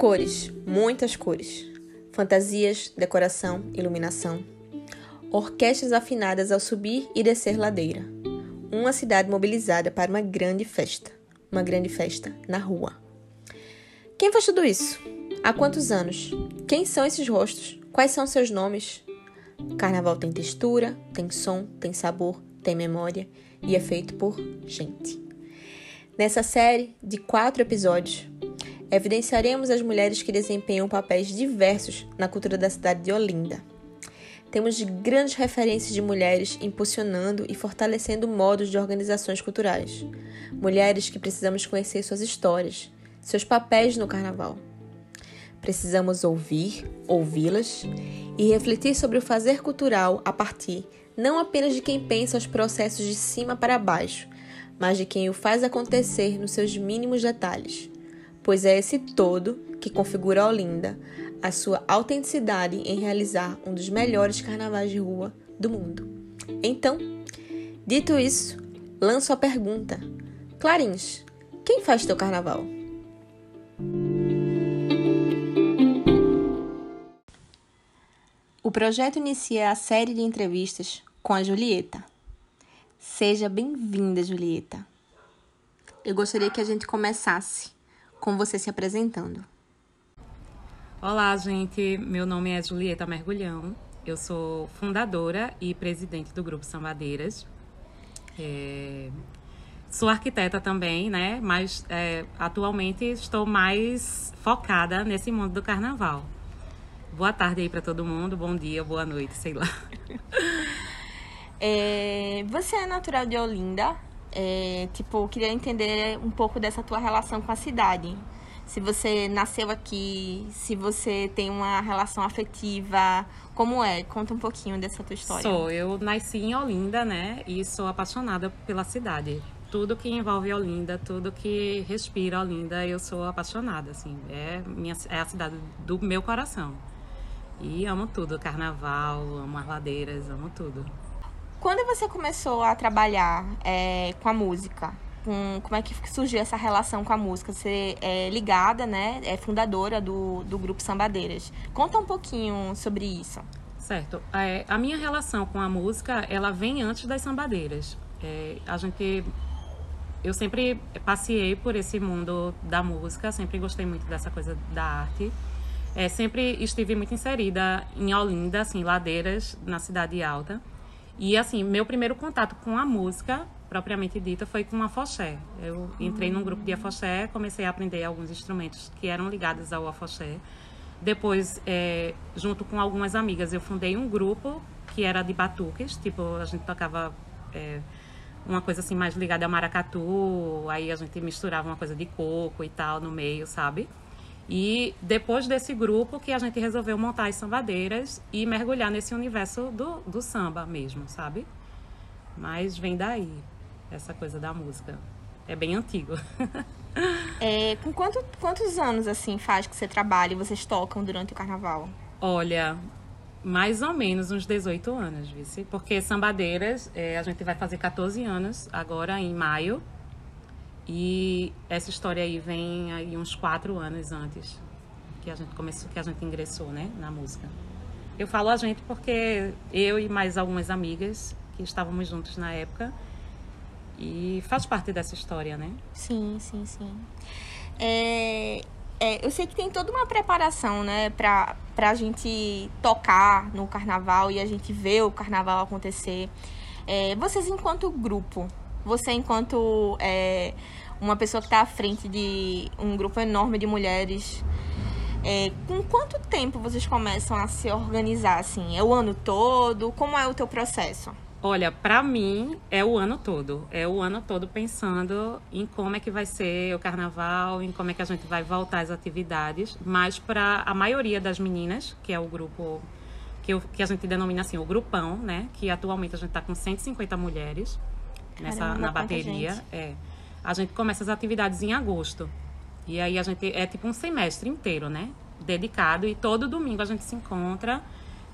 Cores, muitas cores. Fantasias, decoração, iluminação. Orquestras afinadas ao subir e descer ladeira. Uma cidade mobilizada para uma grande festa. Uma grande festa na rua. Quem faz tudo isso? Há quantos anos? Quem são esses rostos? Quais são seus nomes? Carnaval tem textura, tem som, tem sabor, tem memória e é feito por gente. Nessa série de quatro episódios, evidenciaremos as mulheres que desempenham papéis diversos na cultura da cidade de Olinda. Temos grandes referências de mulheres impulsionando e fortalecendo modos de organizações culturais. Mulheres que precisamos conhecer suas histórias, seus papéis no carnaval. Precisamos ouvir, ouvi-las e refletir sobre o fazer cultural a partir não apenas de quem pensa os processos de cima para baixo, mas de quem o faz acontecer nos seus mínimos detalhes, pois é esse todo que configura a Olinda, a sua autenticidade em realizar um dos melhores carnavais de rua do mundo. Então, dito isso, lanço a pergunta: Clarins, quem faz teu carnaval? O projeto inicia a série de entrevistas com a Julieta. Seja bem-vinda, Julieta. Eu gostaria que a gente começasse com você se apresentando. Olá, gente. Meu nome é Julieta Mergulhão. Eu sou fundadora e presidente do Grupo Sambadeiras. É... Sou arquiteta também, né? Mas é, atualmente estou mais focada nesse mundo do carnaval. Boa tarde aí para todo mundo, bom dia, boa noite, sei lá. É, você é natural de Olinda? É, tipo, queria entender um pouco dessa tua relação com a cidade. Se você nasceu aqui, se você tem uma relação afetiva, como é? Conta um pouquinho dessa tua história. Sou, eu nasci em Olinda, né? E sou apaixonada pela cidade. Tudo que envolve Olinda, tudo que respira Olinda, eu sou apaixonada, assim. É, minha, é a cidade do meu coração. E amo tudo, carnaval, amo as ladeiras, amo tudo. Quando você começou a trabalhar é, com a música, com, como é que surgiu essa relação com a música? Você é ligada, né? É fundadora do, do grupo Sambadeiras. Conta um pouquinho sobre isso. Certo. É, a minha relação com a música, ela vem antes das sambadeiras. É, a gente... Eu sempre passei por esse mundo da música, sempre gostei muito dessa coisa da arte. É, sempre estive muito inserida em Olinda, assim, ladeiras na Cidade Alta. E assim, meu primeiro contato com a música, propriamente dita, foi com a afoxé. Eu entrei num grupo de afoxé, comecei a aprender alguns instrumentos que eram ligados ao afoxé. Depois, é, junto com algumas amigas, eu fundei um grupo que era de batuques, tipo, a gente tocava é, uma coisa assim mais ligada ao maracatu, aí a gente misturava uma coisa de coco e tal no meio, sabe? E depois desse grupo que a gente resolveu montar as sambadeiras e mergulhar nesse universo do, do samba mesmo, sabe? Mas vem daí, essa coisa da música. É bem antigo. é, com quanto, quantos anos, assim, faz que você trabalha e vocês tocam durante o carnaval? Olha, mais ou menos uns 18 anos, vice. Porque Sambadeiras, é, a gente vai fazer 14 anos agora, em maio. E essa história aí vem aí uns quatro anos antes que a gente começou, que a gente ingressou, né, na música. Eu falo a gente porque eu e mais algumas amigas que estávamos juntos na época e faz parte dessa história, né? Sim, sim, sim. É, é, eu sei que tem toda uma preparação, né, pra, pra gente tocar no carnaval e a gente ver o carnaval acontecer. É, vocês, enquanto grupo, você, enquanto é, uma pessoa que está à frente de um grupo enorme de mulheres, é, com quanto tempo vocês começam a se organizar? Assim, é o ano todo? Como é o teu processo? Olha, para mim é o ano todo. É o ano todo pensando em como é que vai ser o carnaval, em como é que a gente vai voltar às atividades. Mas para a maioria das meninas, que é o grupo que, eu, que a gente denomina assim, o grupão, né? Que atualmente a gente está com 150 mulheres nessa Caramba, na bateria. É. A gente começa as atividades em agosto. E aí a gente é tipo um semestre inteiro, né? Dedicado e todo domingo a gente se encontra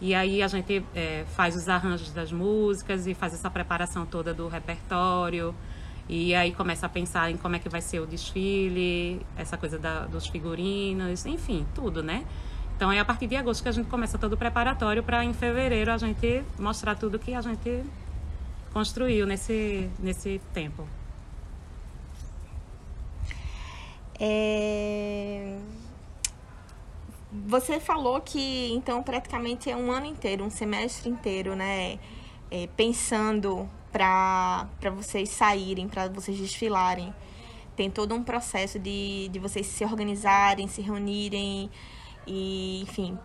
e aí a gente é, faz os arranjos das músicas e faz essa preparação toda do repertório E aí começa a pensar em como é que vai ser o desfile, essa coisa da, dos figurinos, enfim, tudo, né? Então é a partir de agosto que a gente começa todo o preparatório para em fevereiro a gente mostrar tudo que a gente construiu nesse, nesse tempo. É... Você falou que então praticamente é um ano inteiro, um semestre inteiro, né? É, pensando para vocês saírem, para vocês desfilarem. Tem todo um processo de, de vocês se organizarem, se reunirem e, enfim,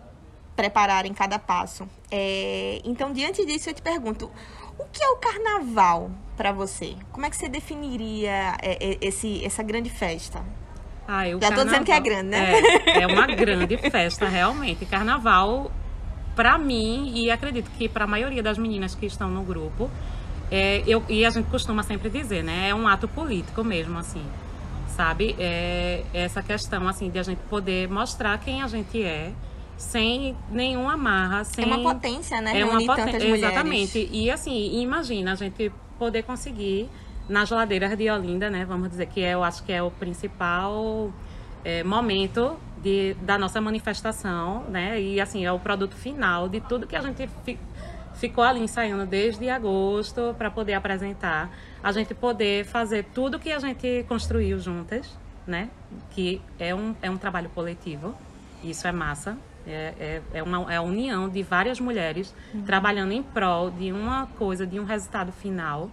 prepararem cada passo. É, então, diante disso, eu te pergunto: o que é o carnaval para você? Como é que você definiria é, é, esse, essa grande festa? Ah, Já carnaval, tô dizendo que é grande, né? É, é uma grande festa, realmente. Carnaval, para mim, e acredito que para a maioria das meninas que estão no grupo, é, eu, e a gente costuma sempre dizer, né? É um ato político mesmo, assim. Sabe? É essa questão, assim, de a gente poder mostrar quem a gente é sem nenhuma amarra, sem... É uma potência, né? É uma potência, exatamente. E assim, imagina a gente poder conseguir na geladeira de Olinda, né? Vamos dizer que é, eu acho que é o principal é, momento de, da nossa manifestação, né? E assim, é o produto final de tudo que a gente ficou ali ensaiando desde agosto para poder apresentar, a gente poder fazer tudo que a gente construiu juntas, né? Que é um, é um trabalho coletivo, isso é massa. É, é, é, uma, é a união de várias mulheres uhum. trabalhando em prol de uma coisa, de um resultado final.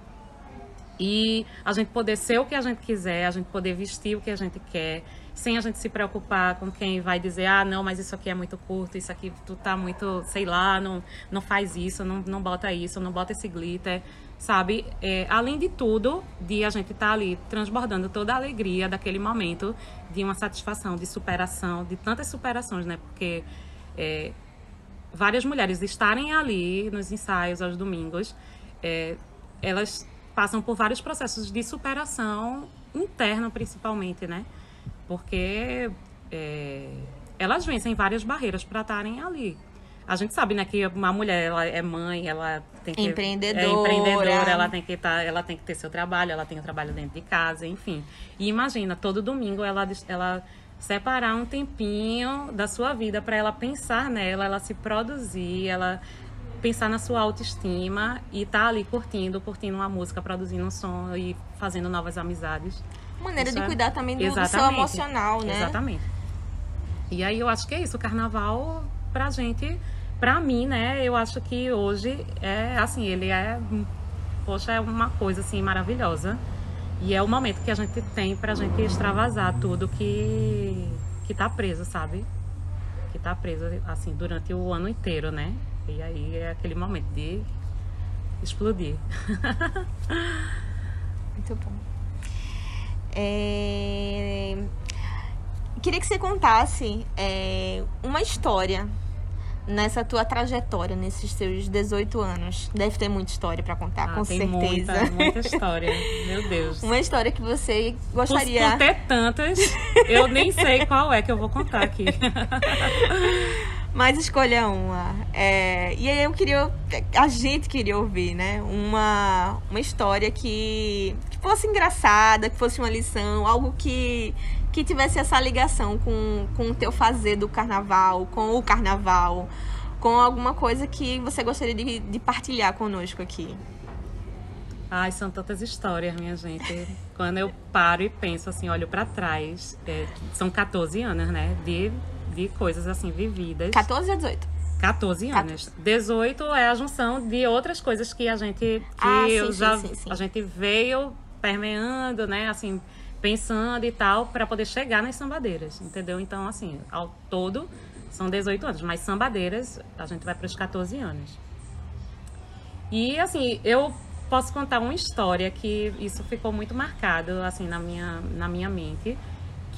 E a gente poder ser o que a gente quiser, a gente poder vestir o que a gente quer, sem a gente se preocupar com quem vai dizer, ah, não, mas isso aqui é muito curto, isso aqui tu tá muito, sei lá, não, não faz isso, não, não bota isso, não bota esse glitter, sabe? É, além de tudo, de a gente estar tá ali transbordando toda a alegria daquele momento, de uma satisfação, de superação, de tantas superações, né? Porque é, várias mulheres estarem ali nos ensaios aos domingos, é, elas passam por vários processos de superação interna, principalmente, né? porque é, elas vencem várias barreiras para estarem ali. A gente sabe, né, que uma mulher ela é mãe, ela tem que empreendedora, é empreendedora, ela tem que tá, ela tem que ter seu trabalho, ela tem o trabalho dentro de casa, enfim. E imagina, todo domingo ela ela separar um tempinho da sua vida para ela pensar nela, ela se produzir, ela pensar na sua autoestima e estar tá ali curtindo, curtindo uma música, produzindo um som e fazendo novas amizades maneira isso de é... cuidar também do, do, seu emocional, né? Exatamente. E aí eu acho que é isso, o carnaval pra gente, pra mim, né, eu acho que hoje é assim, ele é, poxa, é uma coisa assim maravilhosa. E é o momento que a gente tem pra gente extravasar tudo que que tá preso, sabe? Que tá preso assim durante o ano inteiro, né? E aí é aquele momento de explodir. Muito bom. É... Queria que você contasse é, uma história nessa tua trajetória, nesses seus 18 anos. Deve ter muita história para contar, ah, com tem certeza. Muita, muita história. Meu Deus. Uma história que você gostaria. Por, por ter tantas, eu nem sei qual é que eu vou contar aqui. Mas escolha uma. É, e aí eu queria. A gente queria ouvir, né? Uma, uma história que, que fosse engraçada, que fosse uma lição, algo que, que tivesse essa ligação com, com o teu fazer do carnaval, com o carnaval, com alguma coisa que você gostaria de, de partilhar conosco aqui. Ai, são tantas histórias, minha gente. Quando eu paro e penso assim, olho para trás, é, são 14 anos, né? De de coisas assim vividas. 14 ou 18? 14 anos. 14. 18 é a junção de outras coisas que a gente que ah, sim, já sim, sim, a gente veio permeando, né, assim, pensando e tal para poder chegar nas sambadeiras, entendeu? Então, assim, ao todo são 18 anos, mas sambadeiras a gente vai para os 14 anos. E assim, eu posso contar uma história que isso ficou muito marcado assim na minha na minha mente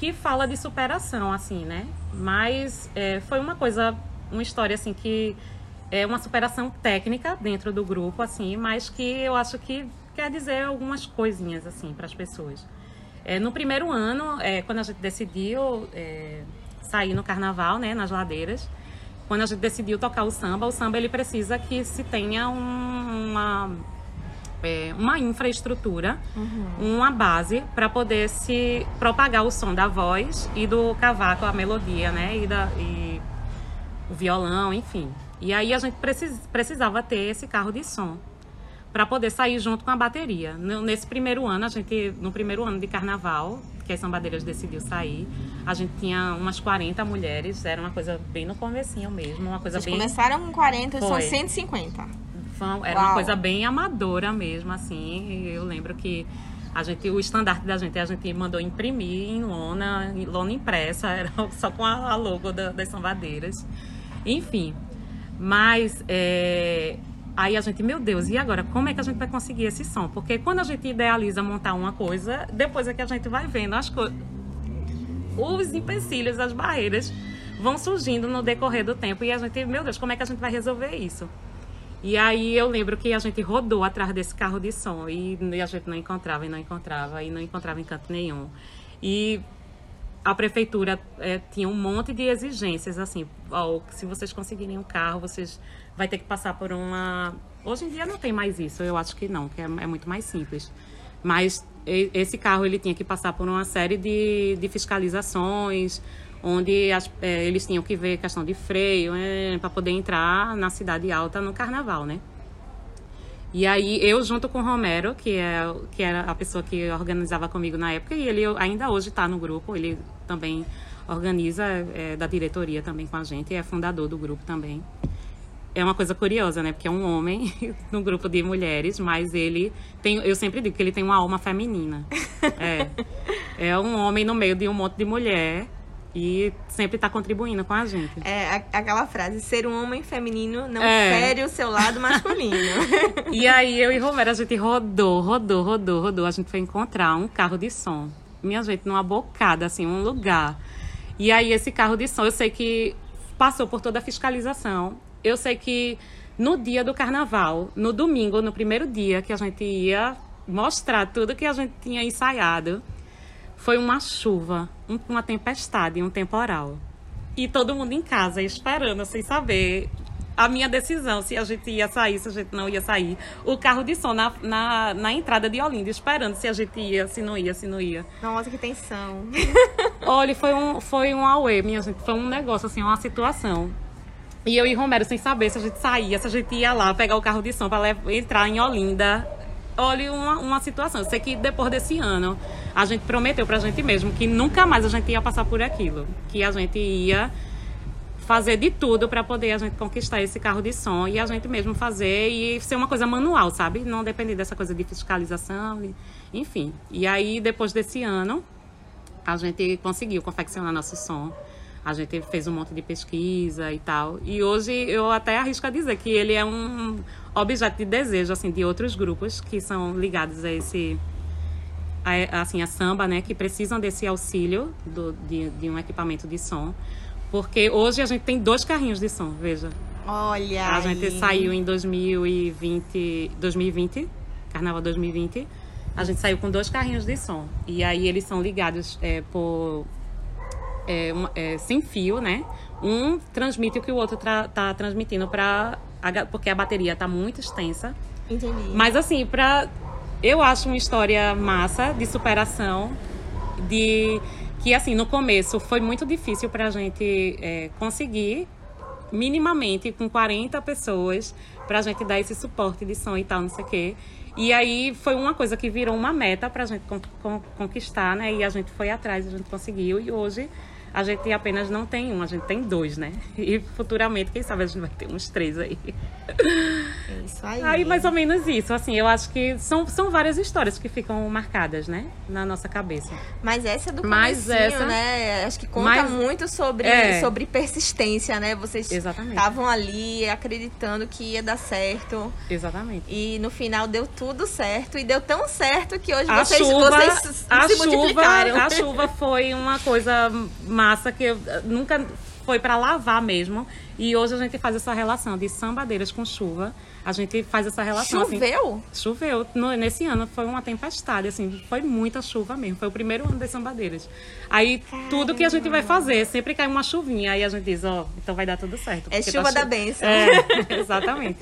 que fala de superação, assim, né? Mas é, foi uma coisa, uma história, assim, que é uma superação técnica dentro do grupo, assim, mas que eu acho que quer dizer algumas coisinhas, assim, para as pessoas. É, no primeiro ano, é, quando a gente decidiu é, sair no carnaval, né, nas ladeiras, quando a gente decidiu tocar o samba, o samba ele precisa que se tenha um, uma é, uma infraestrutura, uhum. uma base para poder se propagar o som da voz e do cavaco, a melodia, né? E, da, e o violão, enfim. E aí a gente precis, precisava ter esse carro de som para poder sair junto com a bateria. Nesse primeiro ano, a gente, no primeiro ano de carnaval, que as sambadeiras decidiu sair, a gente tinha umas 40 mulheres, era uma coisa bem no comecinho mesmo, uma coisa Vocês bem começaram com 40, Foi. são 150. Era Uau. uma coisa bem amadora mesmo, assim. Eu lembro que a gente, o estandarte da gente, a gente mandou imprimir em lona, em lona impressa, era só com a, logo da, das sambadeiras. Enfim, mas é, Aí a gente, meu Deus, e agora? Como é que a gente vai conseguir esse som? Porque quando a gente idealiza montar uma coisa, depois é que a gente vai vendo as coisas. Os empecilhos, as barreiras vão surgindo no decorrer do tempo e a gente, meu Deus, como é que a gente vai resolver isso? E aí eu lembro que a gente rodou atrás desse carro de som e a gente não encontrava e não encontrava e não encontrava em canto nenhum. E a prefeitura é, tinha um monte de exigências assim, ó, se vocês conseguirem um carro, vocês vai ter que passar por uma. Hoje em dia não tem mais isso, eu acho que não, que é, é muito mais simples. Mas esse carro ele tinha que passar por uma série de, de fiscalizações, onde as, é, eles tinham que ver questão de freio é, para poder entrar na cidade alta no carnaval, né? E aí eu junto com o Romero, que é que era a pessoa que organizava comigo na época, e ele ainda hoje está no grupo, ele também organiza é, da diretoria também com a gente, é fundador do grupo também é uma coisa curiosa, né? Porque é um homem no grupo de mulheres, mas ele tem. Eu sempre digo que ele tem uma alma feminina. É. É um homem no meio de um monte de mulher e sempre está contribuindo com a gente. É aquela frase: ser um homem feminino não é. fere o seu lado masculino. e aí eu e Romero, a gente rodou, rodou, rodou, rodou. A gente foi encontrar um carro de som. Minha gente, numa bocada, assim, um lugar. E aí esse carro de som, eu sei que passou por toda a fiscalização eu sei que no dia do carnaval, no domingo, no primeiro dia que a gente ia mostrar tudo que a gente tinha ensaiado, foi uma chuva, uma tempestade, um temporal. E todo mundo em casa esperando, sem saber a minha decisão, se a gente ia sair, se a gente não ia sair. O carro de som na, na, na entrada de Olinda, esperando se a gente ia, se não ia, se não ia. Nossa, que tensão. Olha, foi um, foi um auê, minha gente. Foi um negócio, assim, uma situação. E eu e Romero sem saber se a gente saía, se a gente ia lá pegar o carro de som para entrar em Olinda. Olha uma, uma situação. Eu sei que depois desse ano a gente prometeu pra gente mesmo que nunca mais a gente ia passar por aquilo. Que a gente ia fazer de tudo para poder a gente conquistar esse carro de som e a gente mesmo fazer e ser uma coisa manual, sabe? Não depender dessa coisa de fiscalização, enfim. E aí depois desse ano a gente conseguiu confeccionar nosso som a gente fez um monte de pesquisa e tal. E hoje eu até arrisco a dizer que ele é um objeto de desejo assim de outros grupos que são ligados a esse a, assim a samba, né, que precisam desse auxílio do, de, de um equipamento de som. Porque hoje a gente tem dois carrinhos de som, veja. Olha. A gente saiu em 2020, 2020, Carnaval 2020. A gente saiu com dois carrinhos de som. E aí eles são ligados é, por é, é, sem fio, né? Um transmite o que o outro está transmitindo para porque a bateria está muito extensa. Entendi. Mas assim, para eu acho uma história massa de superação, de que assim no começo foi muito difícil para a gente é, conseguir minimamente com 40 pessoas para a gente dar esse suporte de som e tal, não sei o quê. E aí foi uma coisa que virou uma meta para a gente con con conquistar, né? E a gente foi atrás, a gente conseguiu. E hoje a gente apenas não tem um, a gente tem dois, né? E futuramente, quem sabe a gente vai ter uns três aí. É isso aí. Aí, mais ou menos isso. Assim, eu acho que são, são várias histórias que ficam marcadas, né? Na nossa cabeça. Mas essa é do Mas essa, né? Acho que conta mas, muito sobre, é, sobre persistência, né? Vocês estavam ali acreditando que ia dar certo. Exatamente. E no final deu tudo certo. E deu tão certo que hoje a vocês, chuva, vocês a se chuva, multiplicaram. A chuva foi uma coisa massa que nunca foi para lavar mesmo. E hoje a gente faz essa relação de sambadeiras com chuva. A gente faz essa relação. Assim. Choveu? Assim, choveu. No, nesse ano foi uma tempestade, assim, foi muita chuva mesmo. Foi o primeiro ano das sambadeiras. Aí Caramba. tudo que a gente vai fazer, sempre cai uma chuvinha. Aí a gente diz, ó, oh, então vai dar tudo certo. É chuva tá da bênção. É, exatamente.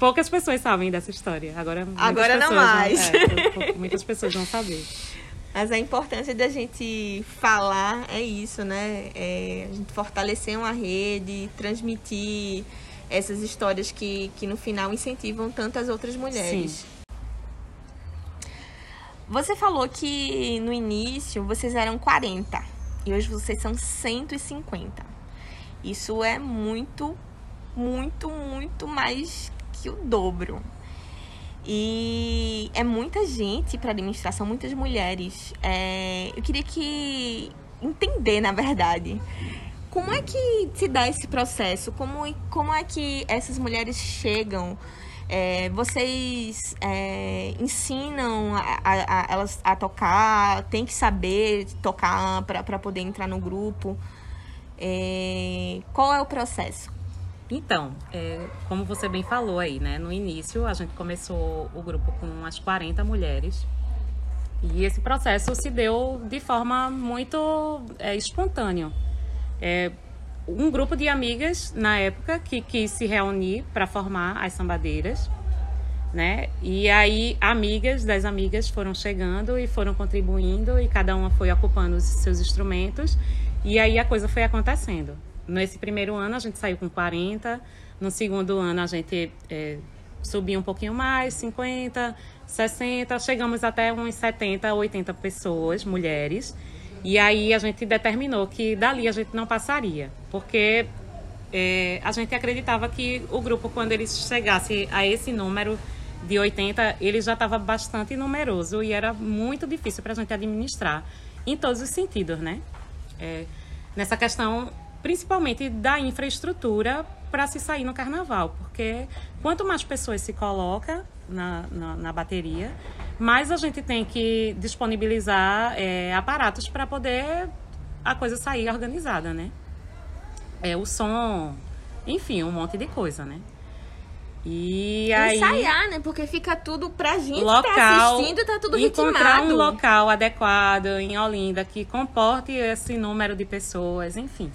poucas pessoas sabem dessa história. Agora, Agora não mais. É, muitas pessoas vão saber. Mas a importância da gente falar é isso, né? É a gente fortalecer uma rede, transmitir essas histórias que, que no final incentivam tantas outras mulheres. Sim. Você falou que no início vocês eram 40 e hoje vocês são 150. Isso é muito, muito, muito mais que o dobro. E é muita gente para administração, muitas mulheres. É, eu queria que entender, na verdade, como é que se dá esse processo? Como, como é que essas mulheres chegam? É, vocês é, ensinam a, a, a, elas a tocar? Tem que saber tocar para poder entrar no grupo? É, qual é o processo? Então, é, como você bem falou aí, né? No início, a gente começou o grupo com umas 40 mulheres. E esse processo se deu de forma muito é, espontânea. É, um grupo de amigas, na época, que quis se reunir para formar as sambadeiras. Né? E aí, amigas das amigas foram chegando e foram contribuindo, e cada uma foi ocupando os seus instrumentos. E aí a coisa foi acontecendo. Nesse primeiro ano a gente saiu com 40, no segundo ano a gente é, subiu um pouquinho mais, 50, 60, chegamos até uns 70, 80 pessoas, mulheres. E aí a gente determinou que dali a gente não passaria, porque é, a gente acreditava que o grupo, quando ele chegasse a esse número de 80, ele já estava bastante numeroso e era muito difícil para a gente administrar, em todos os sentidos, né? É, nessa questão principalmente da infraestrutura para se sair no carnaval, porque quanto mais pessoas se coloca na, na, na bateria, mais a gente tem que disponibilizar é, aparatos para poder a coisa sair organizada, né? É o som, enfim, um monte de coisa, né? E aí ensaiar, né? Porque fica tudo pra gente local, tá assistindo, tá tudo encontrar ritmado. um local adequado em Olinda que comporte esse número de pessoas, enfim.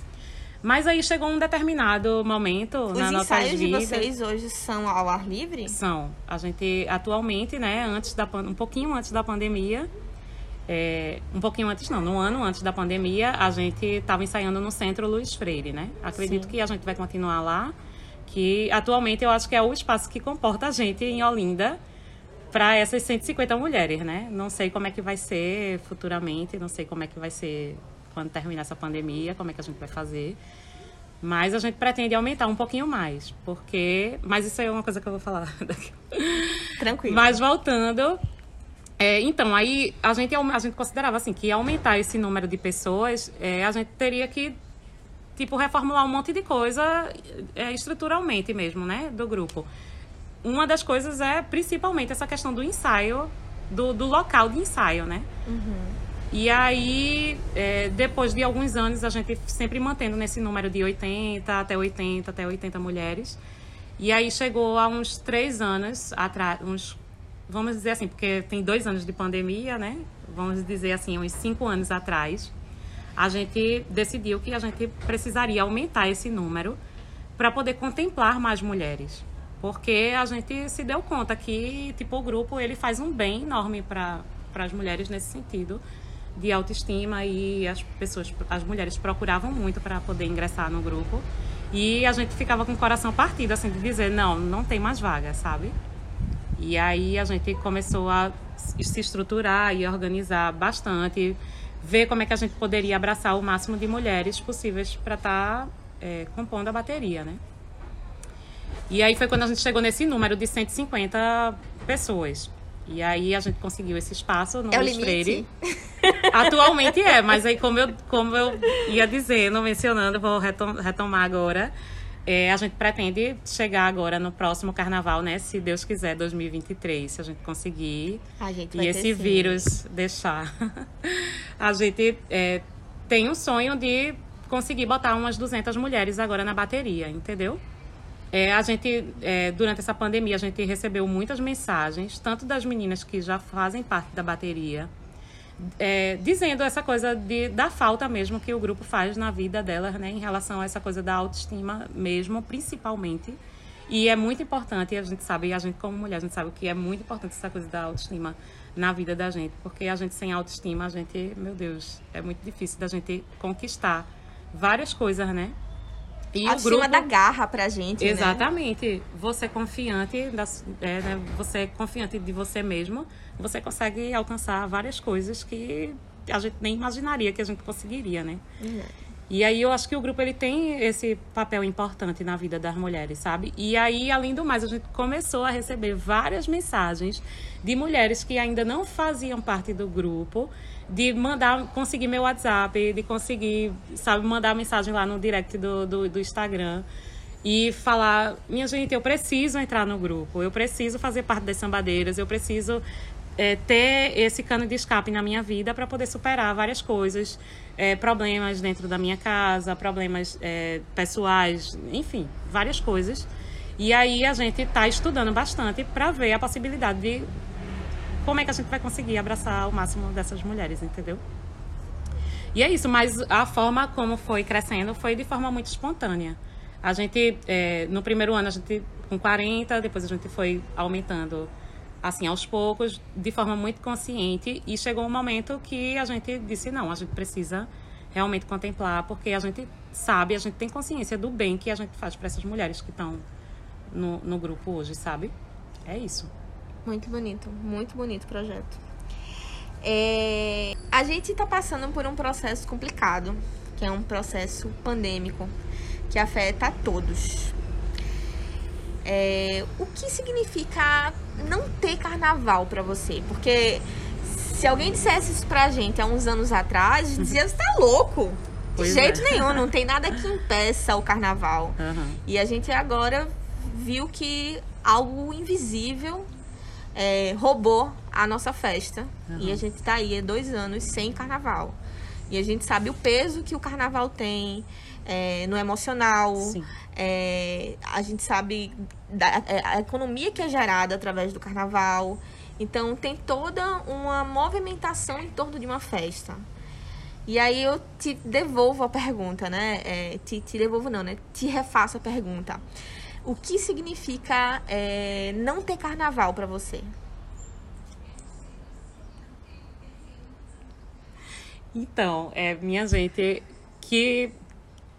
Mas aí chegou um determinado momento Os na nossa vida. Os ensaios de vocês hoje são ao ar livre? São. A gente atualmente, né, antes da um pouquinho antes da pandemia, é, um pouquinho antes não, no ano antes da pandemia, a gente estava ensaiando no Centro Luiz Freire, né? Acredito Sim. que a gente vai continuar lá, que atualmente eu acho que é o espaço que comporta a gente em Olinda para essas 150 mulheres, né? Não sei como é que vai ser futuramente, não sei como é que vai ser quando terminar essa pandemia, como é que a gente vai fazer. Mas a gente pretende aumentar um pouquinho mais, porque. Mas isso aí é uma coisa que eu vou falar daqui. Tranquilo. Mas voltando. É, então, aí a gente, a gente considerava assim que aumentar esse número de pessoas, é, a gente teria que tipo reformular um monte de coisa é, estruturalmente mesmo, né, do grupo. Uma das coisas é principalmente essa questão do ensaio, do, do local de ensaio, né? Uhum. E aí, é, depois de alguns anos, a gente sempre mantendo nesse número de 80 até 80, até 80 mulheres. E aí chegou a uns três anos atrás, uns, vamos dizer assim, porque tem dois anos de pandemia, né? Vamos dizer assim, uns cinco anos atrás, a gente decidiu que a gente precisaria aumentar esse número para poder contemplar mais mulheres. Porque a gente se deu conta que, tipo, o grupo ele faz um bem enorme para as mulheres nesse sentido de autoestima e as pessoas, as mulheres procuravam muito para poder ingressar no grupo. E a gente ficava com o coração partido, assim, de dizer, não, não tem mais vaga, sabe? E aí a gente começou a se estruturar e organizar bastante, ver como é que a gente poderia abraçar o máximo de mulheres possíveis para estar tá, é, compondo a bateria, né? E aí foi quando a gente chegou nesse número de 150 pessoas. E aí a gente conseguiu esse espaço no é Freire. Atualmente é, mas aí como eu, como eu ia dizendo, mencionando, vou retom retomar agora. É, a gente pretende chegar agora no próximo carnaval, né? Se Deus quiser, 2023, se a gente conseguir. A gente e esse vírus deixar. a gente é, tem o sonho de conseguir botar umas 200 mulheres agora na bateria, entendeu? É, a gente, é, durante essa pandemia, a gente recebeu muitas mensagens, tanto das meninas que já fazem parte da bateria, é, dizendo essa coisa de, da falta mesmo que o grupo faz na vida delas, né, em relação a essa coisa da autoestima mesmo, principalmente. E é muito importante, e a gente sabe, e a gente como mulher, a gente sabe que é muito importante essa coisa da autoestima na vida da gente, porque a gente sem autoestima, a gente, meu Deus, é muito difícil da gente conquistar várias coisas, né? E o grupo, da garra pra gente, né? Exatamente. Né? Você confiante, das, é, né? você é confiante de você mesmo, você consegue alcançar várias coisas que a gente nem imaginaria que a gente conseguiria, né? Uhum. E aí eu acho que o grupo ele tem esse papel importante na vida das mulheres, sabe? E aí, além do mais, a gente começou a receber várias mensagens de mulheres que ainda não faziam parte do grupo, de mandar, conseguir meu WhatsApp, de conseguir, sabe, mandar mensagem lá no direct do, do, do Instagram e falar, minha gente, eu preciso entrar no grupo, eu preciso fazer parte das sambadeiras, eu preciso é, ter esse cano de escape na minha vida para poder superar várias coisas, é, problemas dentro da minha casa, problemas é, pessoais, enfim, várias coisas. E aí a gente está estudando bastante para ver a possibilidade de como é que a gente vai conseguir abraçar o máximo dessas mulheres, entendeu? E é isso, mas a forma como foi crescendo foi de forma muito espontânea. A gente, é, no primeiro ano, a gente com 40, depois a gente foi aumentando assim, aos poucos, de forma muito consciente, e chegou um momento que a gente disse, não, a gente precisa realmente contemplar, porque a gente sabe, a gente tem consciência do bem que a gente faz para essas mulheres que estão no, no grupo hoje, sabe? É isso. Muito bonito, muito bonito o projeto. É, a gente está passando por um processo complicado, que é um processo pandêmico, que afeta a todos. É, o que significa não ter carnaval para você? Porque se alguém dissesse isso pra gente há uns anos atrás, dizia, você tá louco. De pois jeito é. nenhum, não tem nada que impeça o carnaval. Uhum. E a gente agora viu que algo invisível é, roubou a nossa festa. Uhum. E a gente tá aí há dois anos sem carnaval. E a gente sabe o peso que o carnaval tem é, no emocional. É, a gente sabe da, é, a economia que é gerada através do carnaval. Então tem toda uma movimentação em torno de uma festa. E aí eu te devolvo a pergunta, né? É, te, te devolvo não, né? Te refaço a pergunta. O que significa é, não ter carnaval para você? Então, é, minha gente, que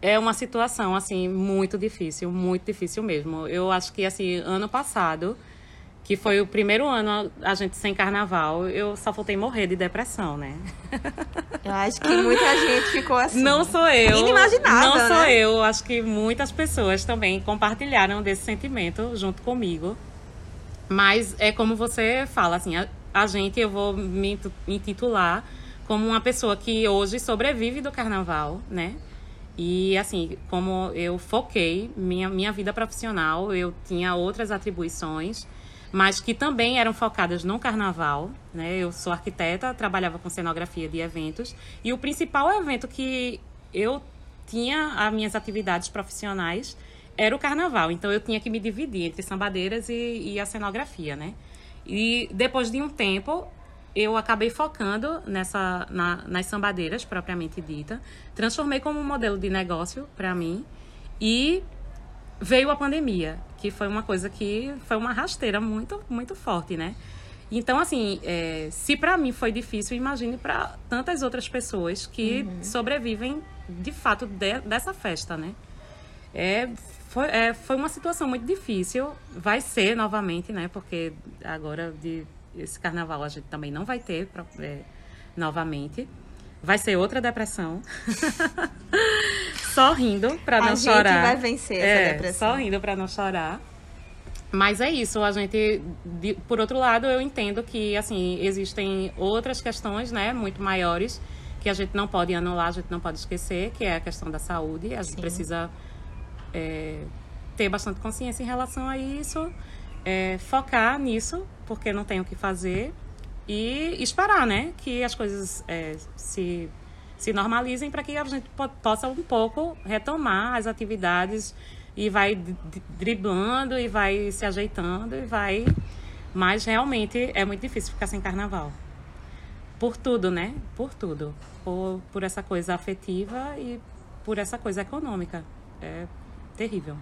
é uma situação, assim, muito difícil, muito difícil mesmo. Eu acho que, assim, ano passado, que foi o primeiro ano a gente sem carnaval, eu só faltei morrer de depressão, né? Eu acho que muita gente ficou assim. Não sou eu. Inimaginável, Não sou né? eu. Acho que muitas pessoas também compartilharam desse sentimento junto comigo. Mas é como você fala, assim, a, a gente, eu vou me intitular como uma pessoa que hoje sobrevive do carnaval, né? E assim, como eu foquei minha, minha vida profissional, eu tinha outras atribuições, mas que também eram focadas no carnaval. Né? Eu sou arquiteta, trabalhava com cenografia de eventos, e o principal evento que eu tinha as minhas atividades profissionais era o carnaval. Então eu tinha que me dividir entre sambadeiras e, e a cenografia, né? E depois de um tempo, eu acabei focando nessa na, nas sambadeiras propriamente dita, transformei como um modelo de negócio para mim e veio a pandemia, que foi uma coisa que foi uma rasteira muito muito forte, né? Então assim, é, se para mim foi difícil, imagine para tantas outras pessoas que uhum. sobrevivem de fato de, dessa festa, né? É, foi, é, foi uma situação muito difícil, vai ser novamente, né? Porque agora de esse carnaval a gente também não vai ter é, novamente. Vai ser outra depressão. só rindo para não chorar. A gente vai vencer é, essa depressão. Só rindo para não chorar. Mas é isso, a gente, de, por outro lado, eu entendo que, assim, existem outras questões, né, muito maiores, que a gente não pode anular, a gente não pode esquecer, que é a questão da saúde. A gente Sim. precisa é, ter bastante consciência em relação a isso é, focar nisso, porque não tem o que fazer, e esperar, né? Que as coisas é, se, se normalizem para que a gente possa um pouco retomar as atividades e vai driblando e vai se ajeitando e vai. Mas realmente é muito difícil ficar sem carnaval. Por tudo, né? Por tudo. Por, por essa coisa afetiva e por essa coisa econômica. É terrível.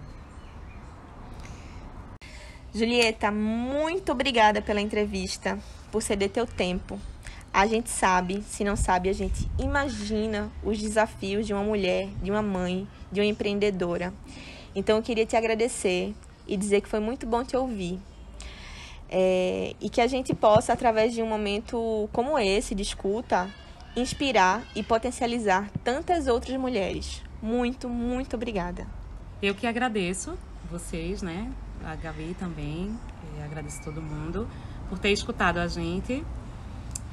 Julieta, muito obrigada pela entrevista, por ceder teu tempo. A gente sabe, se não sabe, a gente imagina os desafios de uma mulher, de uma mãe, de uma empreendedora. Então eu queria te agradecer e dizer que foi muito bom te ouvir. É, e que a gente possa, através de um momento como esse, de escuta, inspirar e potencializar tantas outras mulheres. Muito, muito obrigada. Eu que agradeço vocês, né? A Gabi também, agradeço todo mundo por ter escutado a gente,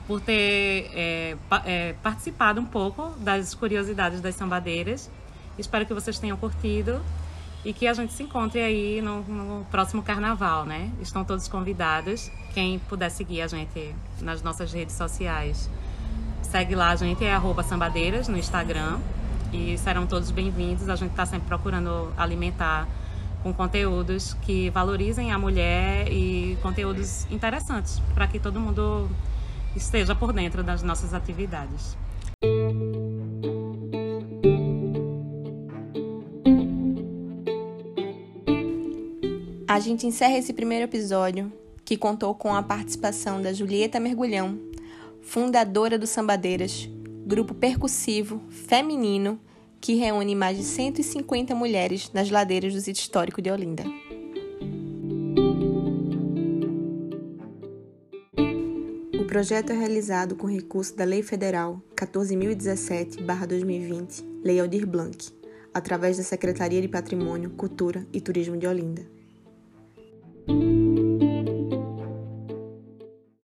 por ter é, é, participado um pouco das curiosidades das sambadeiras. Espero que vocês tenham curtido e que a gente se encontre aí no, no, próximo carnaval, né? Estão todos convidados. Quem puder seguir a gente nas nossas redes sociais, segue lá, a gente é arroba sambadeiras no Instagram e serão todos bem-vindos. A gente está sempre procurando alimentar com conteúdos que valorizem a mulher e conteúdos interessantes para que todo mundo esteja por dentro das nossas atividades. A gente encerra esse primeiro episódio, que contou com a participação da Julieta Mergulhão, fundadora do Sambadeiras, grupo percussivo feminino que reúne mais de 150 mulheres nas ladeiras do sítio histórico de Olinda. O projeto é realizado com recurso da Lei Federal 14.017-2020, Lei Aldir Blanc, através da Secretaria de Patrimônio, Cultura e Turismo de Olinda.